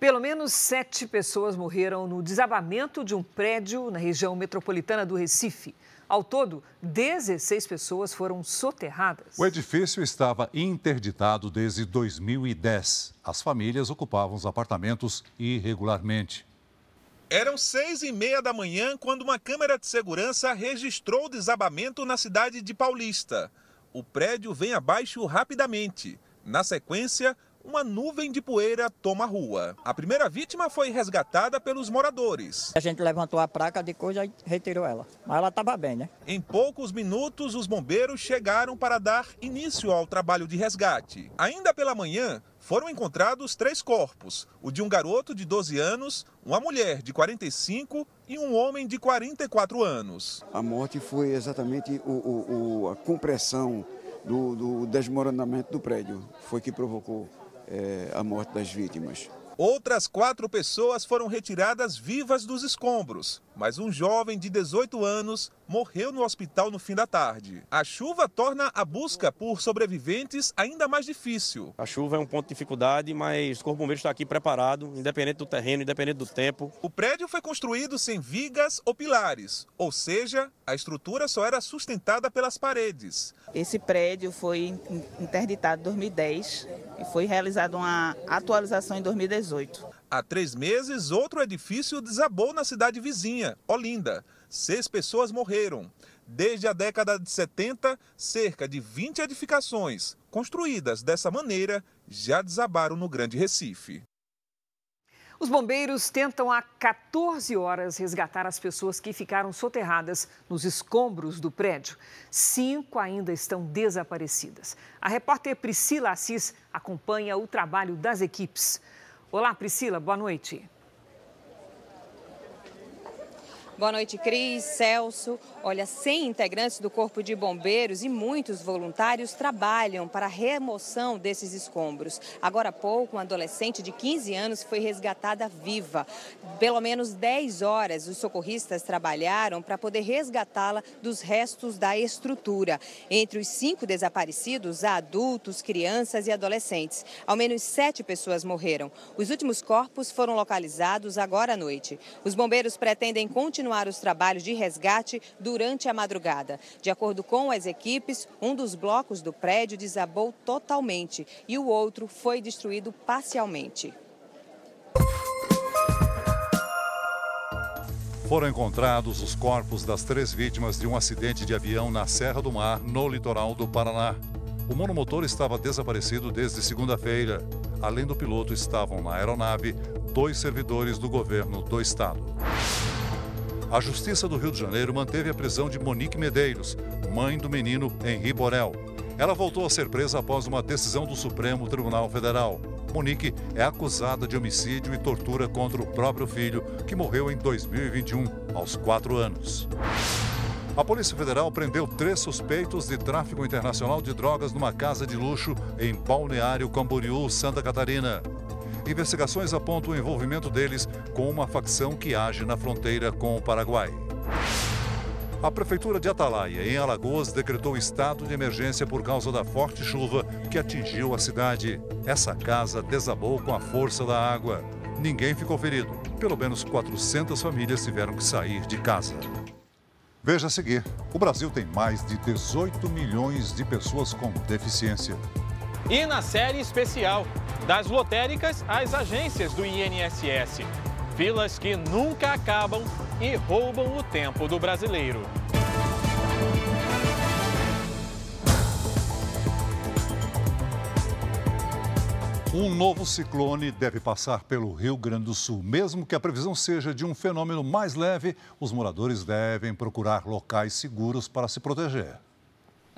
Pelo menos sete pessoas morreram no desabamento de um prédio na região metropolitana do Recife. Ao todo, 16 pessoas foram soterradas. O edifício estava interditado desde 2010. As famílias ocupavam os apartamentos irregularmente. Eram seis e meia da manhã quando uma câmera de segurança registrou o desabamento na cidade de Paulista o prédio vem abaixo rapidamente. Na sequência, uma nuvem de poeira toma a rua. A primeira vítima foi resgatada pelos moradores. A gente levantou a placa de coisa e retirou ela. Mas ela estava bem, né? Em poucos minutos, os bombeiros chegaram para dar início ao trabalho de resgate. Ainda pela manhã, foram encontrados três corpos: o de um garoto de 12 anos, uma mulher de 45 e um homem de 44 anos. A morte foi exatamente o, o, o, a compressão do, do, desmoronamento do prédio, foi que provocou é, a morte das vítimas. Outras quatro pessoas foram retiradas vivas dos escombros, mas um jovem de 18 anos morreu no hospital no fim da tarde. A chuva torna a busca por sobreviventes ainda mais difícil. A chuva é um ponto de dificuldade, mas o Corpo Bombeiro está aqui preparado, independente do terreno, independente do tempo. O prédio foi construído sem vigas ou pilares, ou seja, a estrutura só era sustentada pelas paredes. Esse prédio foi interditado em 2010 e foi realizada uma atualização em 2018. Há três meses, outro edifício desabou na cidade vizinha, Olinda. Seis pessoas morreram. Desde a década de 70, cerca de 20 edificações construídas dessa maneira já desabaram no Grande Recife. Os bombeiros tentam há 14 horas resgatar as pessoas que ficaram soterradas nos escombros do prédio. Cinco ainda estão desaparecidas. A repórter Priscila Assis acompanha o trabalho das equipes. Olá, Priscila, boa noite. Boa noite, Cris, Celso. Olha, 100 integrantes do Corpo de Bombeiros e muitos voluntários trabalham para a remoção desses escombros. Agora há pouco, uma adolescente de 15 anos foi resgatada viva. Pelo menos 10 horas, os socorristas trabalharam para poder resgatá-la dos restos da estrutura. Entre os cinco desaparecidos, há adultos, crianças e adolescentes. Ao menos sete pessoas morreram. Os últimos corpos foram localizados agora à noite. Os bombeiros pretendem continuar os trabalhos de resgate durante a madrugada. De acordo com as equipes, um dos blocos do prédio desabou totalmente e o outro foi destruído parcialmente. Foram encontrados os corpos das três vítimas de um acidente de avião na Serra do Mar, no litoral do Paraná. O monomotor estava desaparecido desde segunda-feira. Além do piloto, estavam na aeronave dois servidores do governo do estado. A Justiça do Rio de Janeiro manteve a prisão de Monique Medeiros, mãe do menino Henri Borel. Ela voltou a ser presa após uma decisão do Supremo Tribunal Federal. Monique é acusada de homicídio e tortura contra o próprio filho, que morreu em 2021, aos quatro anos. A Polícia Federal prendeu três suspeitos de tráfico internacional de drogas numa casa de luxo em Balneário Camboriú, Santa Catarina. Investigações apontam o envolvimento deles com uma facção que age na fronteira com o Paraguai. A Prefeitura de Atalaia, em Alagoas, decretou estado de emergência por causa da forte chuva que atingiu a cidade. Essa casa desabou com a força da água. Ninguém ficou ferido. Pelo menos 400 famílias tiveram que sair de casa. Veja a seguir: o Brasil tem mais de 18 milhões de pessoas com deficiência. E na série especial, das lotéricas às agências do INSS. Filas que nunca acabam e roubam o tempo do brasileiro. Um novo ciclone deve passar pelo Rio Grande do Sul. Mesmo que a previsão seja de um fenômeno mais leve, os moradores devem procurar locais seguros para se proteger.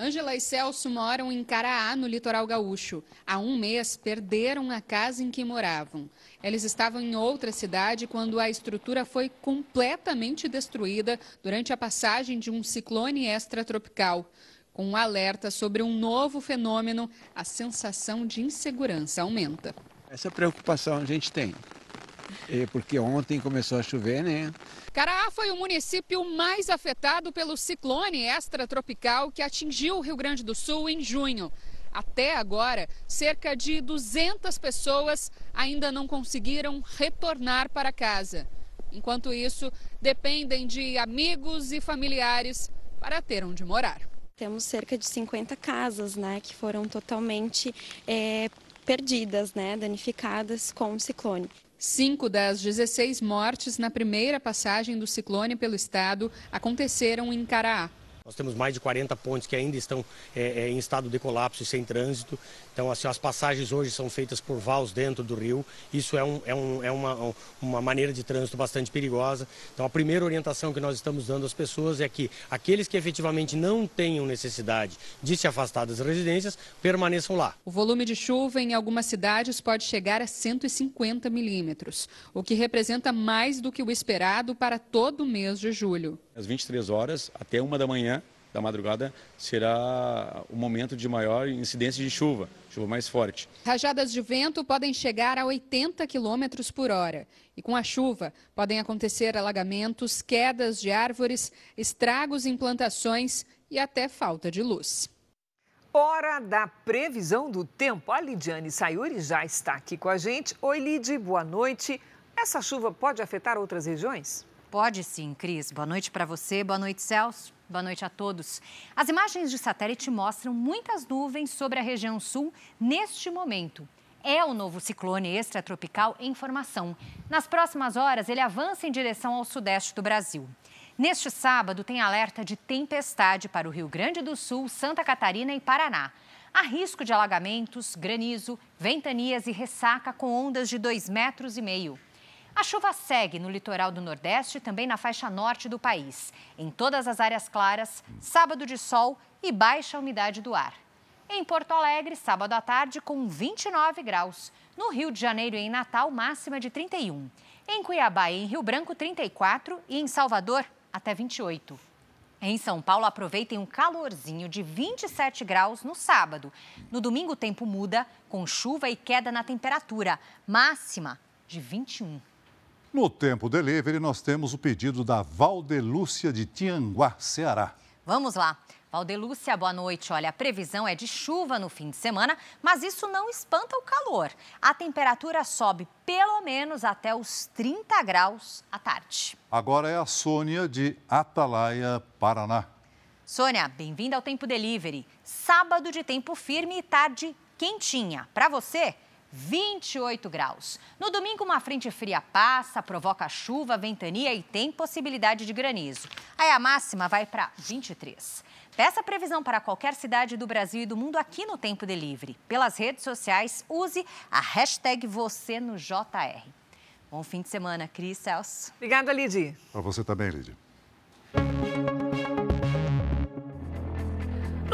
Ângela e Celso moram em Caraá, no litoral gaúcho. Há um mês, perderam a casa em que moravam. Eles estavam em outra cidade quando a estrutura foi completamente destruída durante a passagem de um ciclone extratropical. Com um alerta sobre um novo fenômeno, a sensação de insegurança aumenta. Essa preocupação a gente tem, porque ontem começou a chover, né? Caraá foi o município mais afetado pelo ciclone extratropical que atingiu o Rio Grande do Sul em junho. Até agora, cerca de 200 pessoas ainda não conseguiram retornar para casa. Enquanto isso, dependem de amigos e familiares para ter onde morar. Temos cerca de 50 casas né, que foram totalmente é, perdidas, né, danificadas com o ciclone. Cinco das 16 mortes na primeira passagem do ciclone pelo estado aconteceram em Caraá. Nós temos mais de 40 pontes que ainda estão é, em estado de colapso e sem trânsito. Então, assim, as passagens hoje são feitas por vals dentro do rio. Isso é, um, é, um, é uma, uma maneira de trânsito bastante perigosa. Então, a primeira orientação que nós estamos dando às pessoas é que aqueles que efetivamente não tenham necessidade de se afastar das residências permaneçam lá. O volume de chuva em algumas cidades pode chegar a 150 milímetros, o que representa mais do que o esperado para todo o mês de julho. Às 23 horas até uma da manhã da madrugada será o momento de maior incidência de chuva, chuva mais forte. Rajadas de vento podem chegar a 80 km por hora. E com a chuva podem acontecer alagamentos, quedas de árvores, estragos em plantações e até falta de luz. Hora da previsão do tempo. A Lidiane Sayuri já está aqui com a gente. Oi, Lid, boa noite. Essa chuva pode afetar outras regiões? Pode sim, Cris. Boa noite para você, boa noite, Celso. Boa noite a todos. As imagens de satélite mostram muitas nuvens sobre a região sul neste momento. É o novo ciclone extratropical em formação. Nas próximas horas, ele avança em direção ao sudeste do Brasil. Neste sábado, tem alerta de tempestade para o Rio Grande do Sul, Santa Catarina e Paraná. Há risco de alagamentos, granizo, ventanias e ressaca com ondas de 2,5 metros. e meio. A chuva segue no litoral do Nordeste e também na faixa norte do país. Em todas as áreas claras, sábado de sol e baixa umidade do ar. Em Porto Alegre, sábado à tarde, com 29 graus. No Rio de Janeiro e em Natal, máxima de 31. Em Cuiabá e em Rio Branco, 34. E em Salvador, até 28. Em São Paulo, aproveitem um calorzinho de 27 graus no sábado. No domingo, o tempo muda, com chuva e queda na temperatura, máxima de 21. No Tempo Delivery, nós temos o pedido da Valdelúcia de Tianguá, Ceará. Vamos lá. Valdelúcia, boa noite. Olha, a previsão é de chuva no fim de semana, mas isso não espanta o calor. A temperatura sobe pelo menos até os 30 graus à tarde. Agora é a Sônia de Atalaia, Paraná. Sônia, bem-vinda ao Tempo Delivery. Sábado de tempo firme e tarde quentinha. Para você, 28 graus. No domingo, uma frente fria passa, provoca chuva, ventania e tem possibilidade de granizo. Aí a máxima vai para 23. Peça previsão para qualquer cidade do Brasil e do mundo aqui no Tempo Delivery. Pelas redes sociais, use a hashtag você no JR. Bom fim de semana, Cris Celso. Obrigada, Lidy. Para você também, Lidy.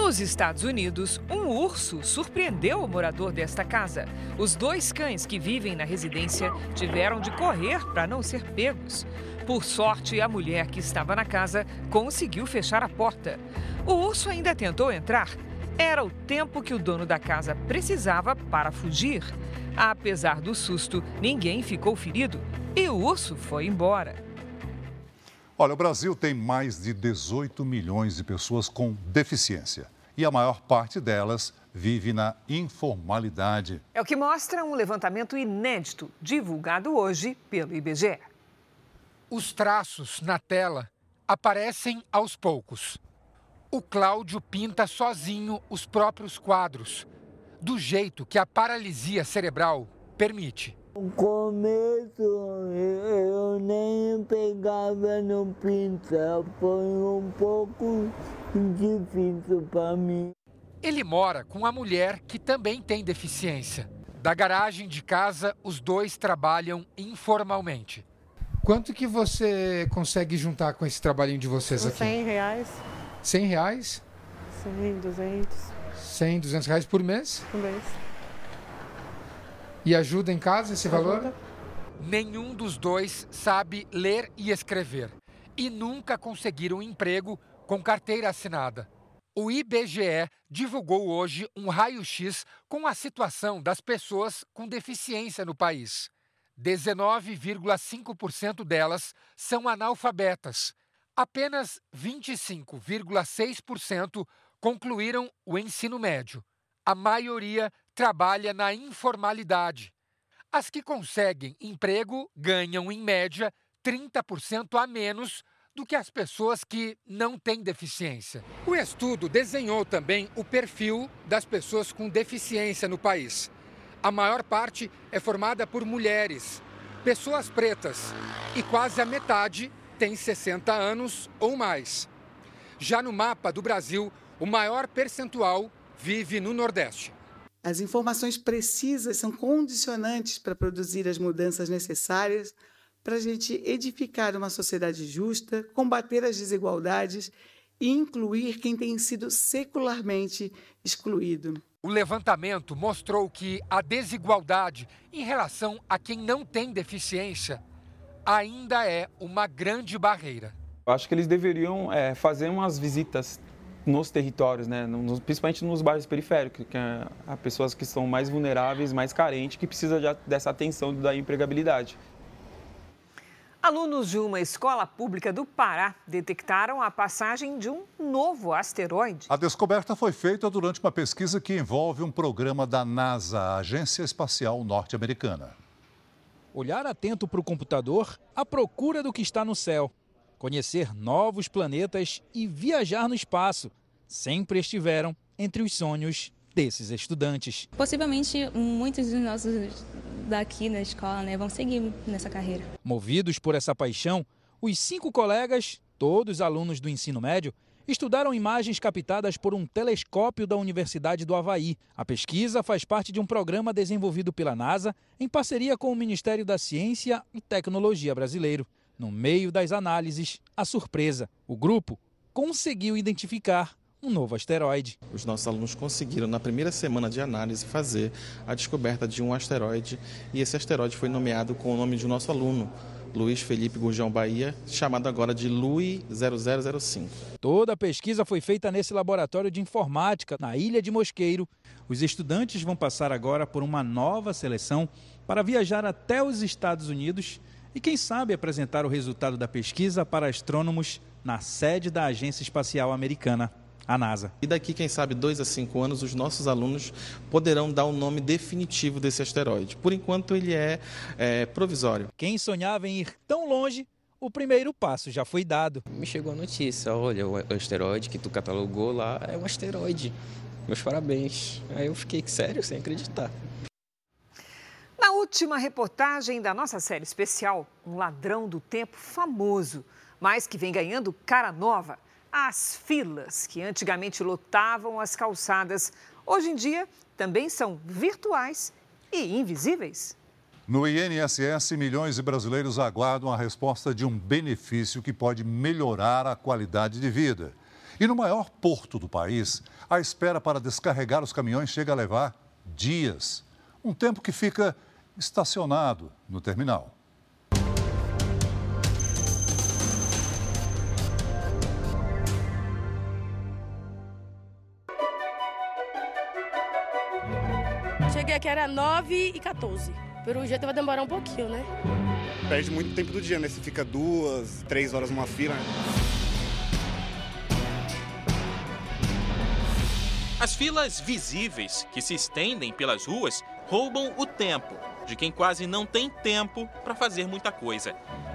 Nos Estados Unidos, um urso surpreendeu o morador desta casa. Os dois cães que vivem na residência tiveram de correr para não ser pegos. Por sorte, a mulher que estava na casa conseguiu fechar a porta. O urso ainda tentou entrar. Era o tempo que o dono da casa precisava para fugir. Apesar do susto, ninguém ficou ferido e o urso foi embora. Olha, o Brasil tem mais de 18 milhões de pessoas com deficiência e a maior parte delas vive na informalidade. É o que mostra um levantamento inédito divulgado hoje pelo IBGE. Os traços na tela aparecem aos poucos. O Cláudio pinta sozinho os próprios quadros, do jeito que a paralisia cerebral permite. No começo eu nem pegava no pincel, foi um pouco difícil para mim. Ele mora com a mulher que também tem deficiência. Da garagem de casa, os dois trabalham informalmente. Quanto que você consegue juntar com esse trabalhinho de vocês aqui? 100 reais. 100 reais? 100, 200. 100, 200 reais por mês? Por mês. E ajuda em casa esse valor? Ajuda. Nenhum dos dois sabe ler e escrever. E nunca conseguiram um emprego com carteira assinada. O IBGE divulgou hoje um raio-x com a situação das pessoas com deficiência no país. 19,5% delas são analfabetas. Apenas 25,6% concluíram o ensino médio. A maioria trabalha na informalidade. As que conseguem emprego ganham, em média, 30% a menos do que as pessoas que não têm deficiência. O estudo desenhou também o perfil das pessoas com deficiência no país. A maior parte é formada por mulheres, pessoas pretas, e quase a metade tem 60 anos ou mais. Já no mapa do Brasil, o maior percentual vive no Nordeste. As informações precisas são condicionantes para produzir as mudanças necessárias para a gente edificar uma sociedade justa, combater as desigualdades e incluir quem tem sido secularmente excluído. O levantamento mostrou que a desigualdade em relação a quem não tem deficiência ainda é uma grande barreira. Eu acho que eles deveriam é, fazer umas visitas nos territórios, né? Nos, principalmente nos bairros periféricos, que é, há pessoas que são mais vulneráveis, mais carentes, que precisam de, dessa atenção da empregabilidade. Alunos de uma escola pública do Pará detectaram a passagem de um novo asteroide. A descoberta foi feita durante uma pesquisa que envolve um programa da NASA, a Agência Espacial Norte-Americana. Olhar atento para o computador à procura do que está no céu, conhecer novos planetas e viajar no espaço sempre estiveram entre os sonhos desses estudantes. Possivelmente muitos dos nossos daqui na escola né, vão seguir nessa carreira. Movidos por essa paixão, os cinco colegas, todos alunos do ensino médio, estudaram imagens captadas por um telescópio da Universidade do Havaí. A pesquisa faz parte de um programa desenvolvido pela NASA em parceria com o Ministério da Ciência e Tecnologia brasileiro. No meio das análises, a surpresa: o grupo conseguiu identificar um novo asteroide. Os nossos alunos conseguiram, na primeira semana de análise, fazer a descoberta de um asteroide e esse asteroide foi nomeado com o nome de um nosso aluno, Luiz Felipe Gurjão Bahia, chamado agora de LUI 0005. Toda a pesquisa foi feita nesse laboratório de informática, na Ilha de Mosqueiro. Os estudantes vão passar agora por uma nova seleção para viajar até os Estados Unidos e, quem sabe, apresentar o resultado da pesquisa para astrônomos na sede da Agência Espacial Americana. A NASA. E daqui, quem sabe, dois a cinco anos, os nossos alunos poderão dar o nome definitivo desse asteroide. Por enquanto, ele é, é provisório. Quem sonhava em ir tão longe o primeiro passo já foi dado. Me chegou a notícia, olha, o asteroide que tu catalogou lá é um asteroide. Meus parabéns. Aí eu fiquei sério, sem acreditar. Na última reportagem da nossa série especial, um ladrão do tempo famoso, mas que vem ganhando cara nova. As filas que antigamente lotavam as calçadas, hoje em dia também são virtuais e invisíveis. No INSS, milhões de brasileiros aguardam a resposta de um benefício que pode melhorar a qualidade de vida. E no maior porto do país, a espera para descarregar os caminhões chega a levar dias. Um tempo que fica estacionado no terminal. Aqui, era 9 e 14. Pelo jeito vai demorar um pouquinho, né? Perde muito tempo do dia, né? Você fica duas, três horas numa fila. Né? As filas visíveis que se estendem pelas ruas roubam o tempo de quem quase não tem tempo para fazer muita coisa.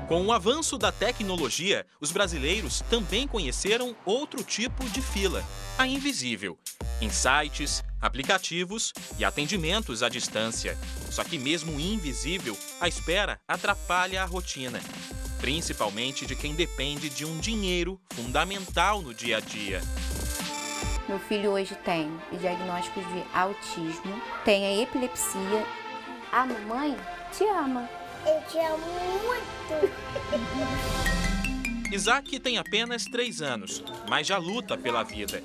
Com o avanço da tecnologia, os brasileiros também conheceram outro tipo de fila, a invisível. Em sites, aplicativos e atendimentos à distância. Só que, mesmo invisível, a espera atrapalha a rotina, principalmente de quem depende de um dinheiro fundamental no dia a dia. Meu filho hoje tem diagnósticos de autismo, tem a epilepsia. A mamãe te ama. Eu te amo muito. Isaac tem apenas 3 anos, mas já luta pela vida.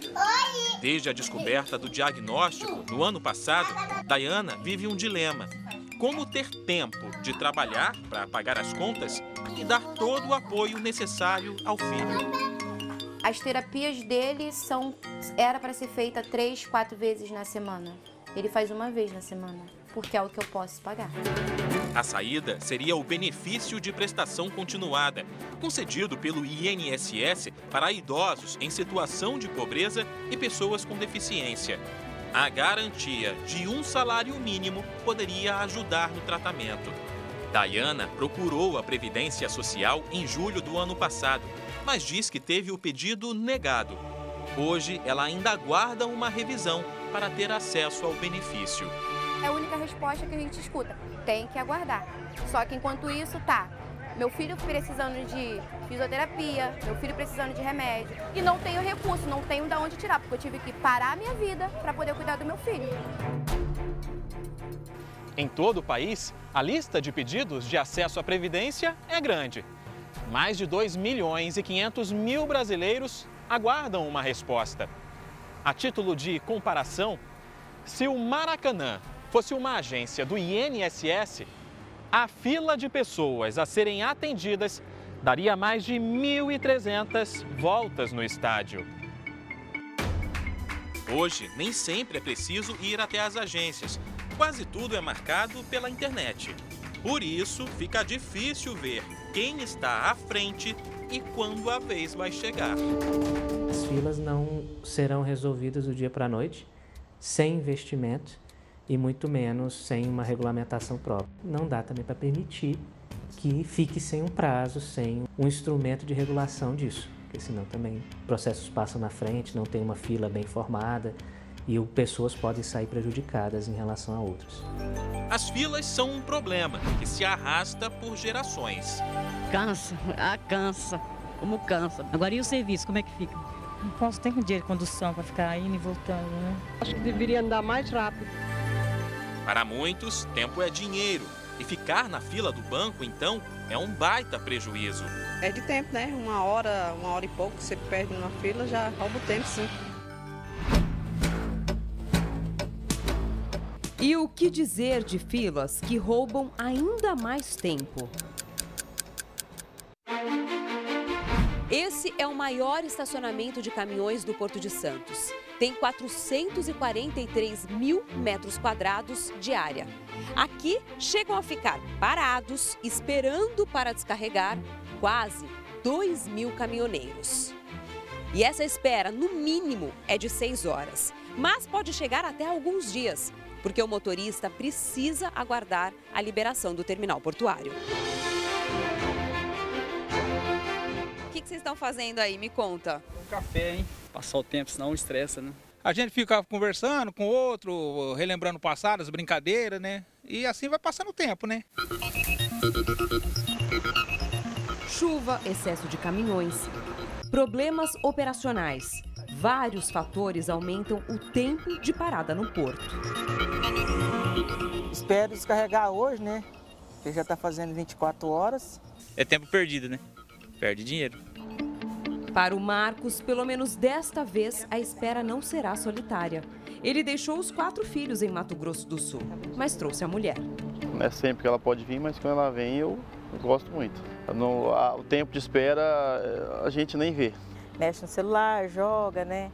Desde a descoberta do diagnóstico no ano passado, Diana vive um dilema. Como ter tempo de trabalhar para pagar as contas e dar todo o apoio necessário ao filho. As terapias dele são era para ser feita três, quatro vezes na semana. Ele faz uma vez na semana, porque é o que eu posso pagar. A saída seria o benefício de prestação continuada, concedido pelo INSS para idosos em situação de pobreza e pessoas com deficiência. A garantia de um salário mínimo poderia ajudar no tratamento. Diana procurou a Previdência Social em julho do ano passado mas diz que teve o pedido negado. Hoje, ela ainda aguarda uma revisão para ter acesso ao benefício. É a única resposta que a gente escuta. Tem que aguardar. Só que enquanto isso, tá. Meu filho precisando de fisioterapia, meu filho precisando de remédio. E não tenho recurso, não tenho de onde tirar, porque eu tive que parar a minha vida para poder cuidar do meu filho. Em todo o país, a lista de pedidos de acesso à Previdência é grande. Mais de 2 milhões e 500 mil brasileiros aguardam uma resposta. A título de comparação, se o Maracanã fosse uma agência do INSS, a fila de pessoas a serem atendidas daria mais de 1.300 voltas no estádio. Hoje, nem sempre é preciso ir até as agências. Quase tudo é marcado pela internet. Por isso, fica difícil ver quem está à frente e quando a vez vai chegar. As filas não serão resolvidas do dia para a noite, sem investimento e muito menos sem uma regulamentação própria. Não dá também para permitir que fique sem um prazo, sem um instrumento de regulação disso, porque senão também processos passam na frente, não tem uma fila bem formada e pessoas podem sair prejudicadas em relação a outros. As filas são um problema que se arrasta por gerações. Cansa, ah, cansa, como cansa. Agora e o serviço, como é que fica? Não posso ter dinheiro de condução para ficar indo e voltando, né? Acho que deveria andar mais rápido. Para muitos, tempo é dinheiro. E ficar na fila do banco, então, é um baita prejuízo. É de tempo, né? Uma hora, uma hora e pouco que você perde numa fila já rouba o tempo, sim. E o que dizer de filas que roubam ainda mais tempo? Esse é o maior estacionamento de caminhões do Porto de Santos. Tem 443 mil metros quadrados de área. Aqui chegam a ficar parados, esperando para descarregar, quase 2 mil caminhoneiros. E essa espera, no mínimo, é de seis horas. Mas pode chegar até alguns dias, porque o motorista precisa aguardar a liberação do terminal portuário. Que, que vocês estão fazendo aí? Me conta. Um café, hein? Passar o tempo, senão estressa, né? A gente fica conversando com o outro, relembrando o passado, as brincadeiras, né? E assim vai passando o tempo, né? Chuva, excesso de caminhões, problemas operacionais. Vários fatores aumentam o tempo de parada no porto. Espero descarregar hoje, né? Porque já está fazendo 24 horas. É tempo perdido, né? Perde dinheiro. Para o Marcos, pelo menos desta vez, a espera não será solitária. Ele deixou os quatro filhos em Mato Grosso do Sul, mas trouxe a mulher. Não é sempre que ela pode vir, mas quando ela vem eu gosto muito. No, a, o tempo de espera a gente nem vê. Mexe no celular, joga, né?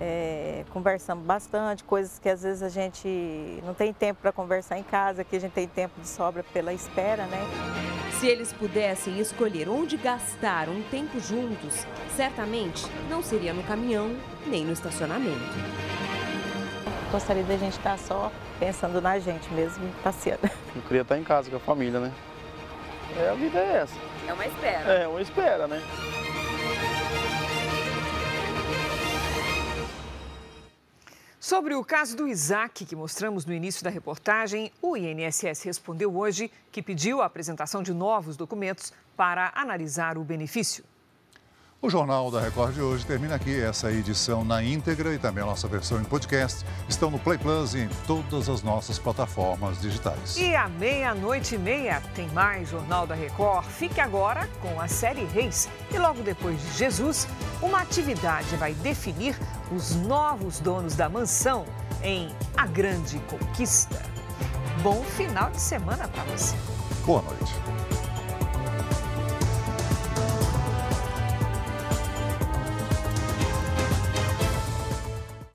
É, conversamos bastante, coisas que às vezes a gente não tem tempo para conversar em casa, que a gente tem tempo de sobra pela espera, né? Se eles pudessem escolher onde gastar um tempo juntos, certamente não seria no caminhão nem no estacionamento. Gostaria da gente estar só pensando na gente mesmo, passeando. Eu queria estar em casa com a família, né? É, a vida é essa. É uma espera. É, uma espera, né? Sobre o caso do Isaac, que mostramos no início da reportagem, o INSS respondeu hoje que pediu a apresentação de novos documentos para analisar o benefício. O Jornal da Record de hoje termina aqui. Essa edição na íntegra e também a nossa versão em podcast estão no Play Plus e em todas as nossas plataformas digitais. E à meia-noite e meia tem mais Jornal da Record. Fique agora com a série Reis. E logo depois de Jesus, uma atividade vai definir os novos donos da mansão em A Grande Conquista. Bom final de semana para você. Boa noite.